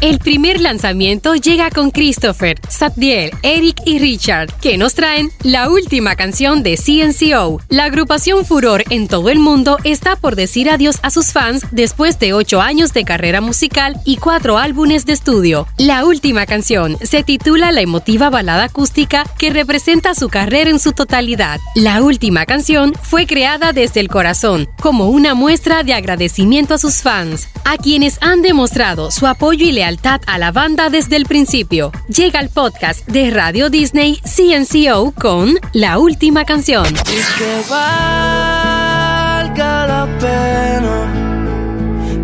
El primer lanzamiento llega con Christopher, Satdiel, Eric y Richard, que nos traen la última canción de CNCO. La agrupación Furor en todo el mundo está por decir adiós a sus fans después de ocho años de carrera musical y cuatro álbumes de estudio. La última canción se titula La emotiva balada acústica que representa su carrera en su totalidad. La última canción fue creada desde el corazón, como una muestra de agradecimiento a sus fans, a quienes han demostrado su apoyo y lealtad a la banda desde el principio. Llega el podcast de Radio Disney CNCO con La Última Canción. que valga la pena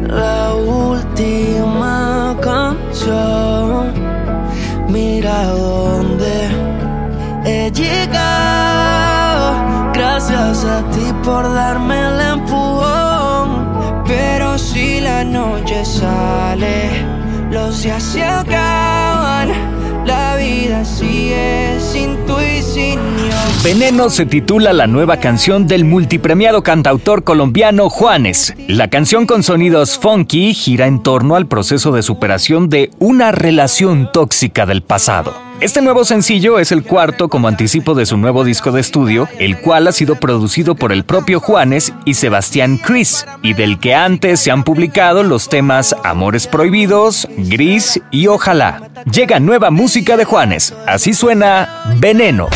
la última canción. Mira dónde he llegado. Gracias a ti por darme el empujón. Pero si la noche sale los días se acaban, la vida sigue sin tu y sin Veneno se titula la nueva canción del multipremiado cantautor colombiano Juanes. La canción con sonidos funky gira en torno al proceso de superación de una relación tóxica del pasado. Este nuevo sencillo es el cuarto como anticipo de su nuevo disco de estudio, el cual ha sido producido por el propio Juanes y Sebastián Cris, y del que antes se han publicado los temas Amores Prohibidos, Gris y Ojalá. Llega nueva música de Juanes, así suena Veneno.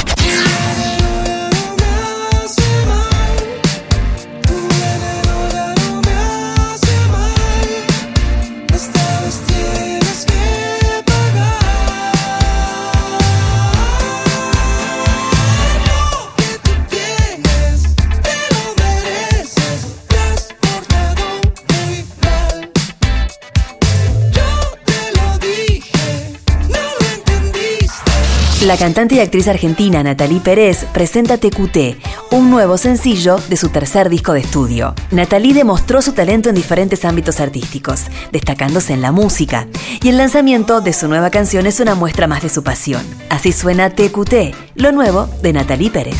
La cantante y actriz argentina Natalie Pérez presenta TQT, un nuevo sencillo de su tercer disco de estudio. Natalie demostró su talento en diferentes ámbitos artísticos, destacándose en la música, y el lanzamiento de su nueva canción es una muestra más de su pasión. Así suena TQT, lo nuevo de Natalie Pérez.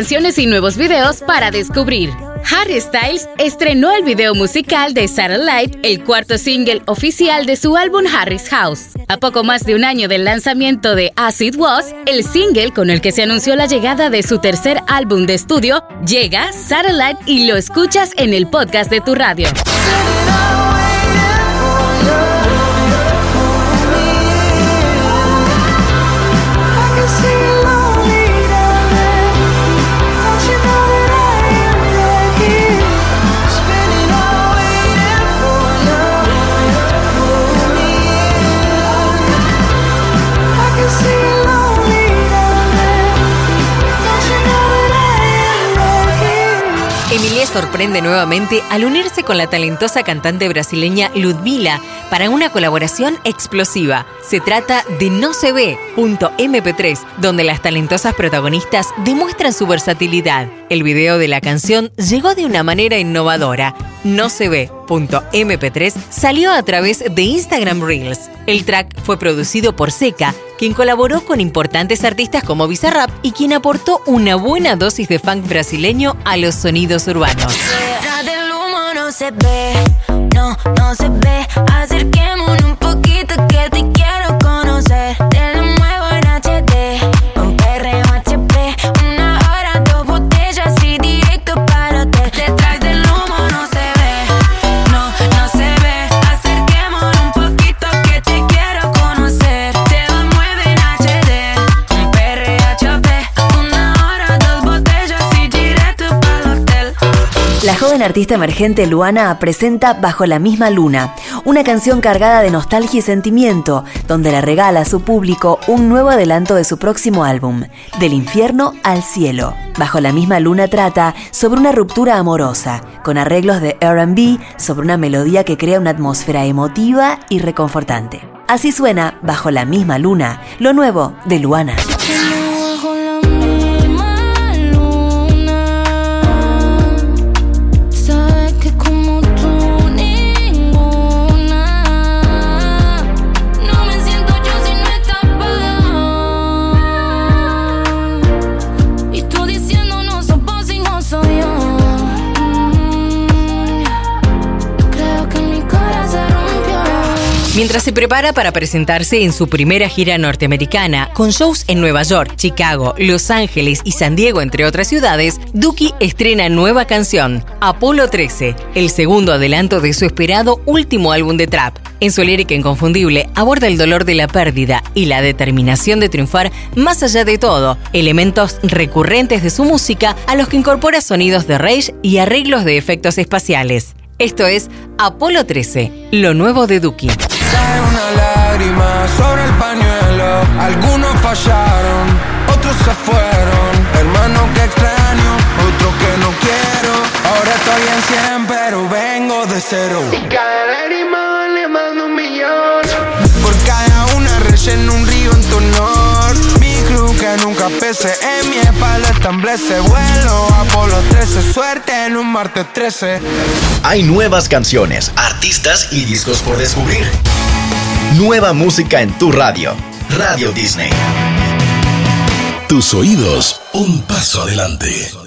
Canciones y nuevos videos para descubrir. Harry Styles estrenó el video musical de Satellite, el cuarto single oficial de su álbum Harry's House. A poco más de un año del lanzamiento de As It Was, el single con el que se anunció la llegada de su tercer álbum de estudio, llega Satellite y lo escuchas en el podcast de tu radio. Sorprende nuevamente al unirse con la talentosa cantante brasileña Ludmila para una colaboración explosiva. Se trata de No se ve.mp3, donde las talentosas protagonistas demuestran su versatilidad. El video de la canción llegó de una manera innovadora. No se ve.mp3 salió a través de Instagram Reels. El track fue producido por Seca, quien colaboró con importantes artistas como Bizarrap y quien aportó una buena dosis de funk brasileño a los sonidos urbanos. no se ve, no, no se ve. Acerquémonos joven artista emergente Luana presenta Bajo la misma luna, una canción cargada de nostalgia y sentimiento, donde le regala a su público un nuevo adelanto de su próximo álbum, Del infierno al cielo. Bajo la misma luna trata sobre una ruptura amorosa, con arreglos de RB sobre una melodía que crea una atmósfera emotiva y reconfortante. Así suena, bajo la misma luna, lo nuevo de Luana. Mientras se prepara para presentarse en su primera gira norteamericana, con shows en Nueva York, Chicago, Los Ángeles y San Diego, entre otras ciudades, Duki estrena nueva canción, Apolo 13, el segundo adelanto de su esperado último álbum de trap. En su lírica inconfundible aborda el dolor de la pérdida y la determinación de triunfar más allá de todo, elementos recurrentes de su música a los que incorpora sonidos de rage y arreglos de efectos espaciales. Esto es Apolo 13, lo nuevo de Duki una lágrima sobre el pañuelo. Algunos fallaron, otros se fueron. Hermano que extraño, otro que no quiero. Ahora estoy en 100, pero vengo de cero. Y cada lágrima vale más de un millón. Por cada una relleno un río en tu honor. Mi cruz que nunca pese en mi espalda ese vuelo. Apolo 13, suerte en un martes 13. Hay nuevas canciones, artistas y discos por descubrir. Nueva música en tu radio. Radio Disney. Tus oídos, un paso adelante.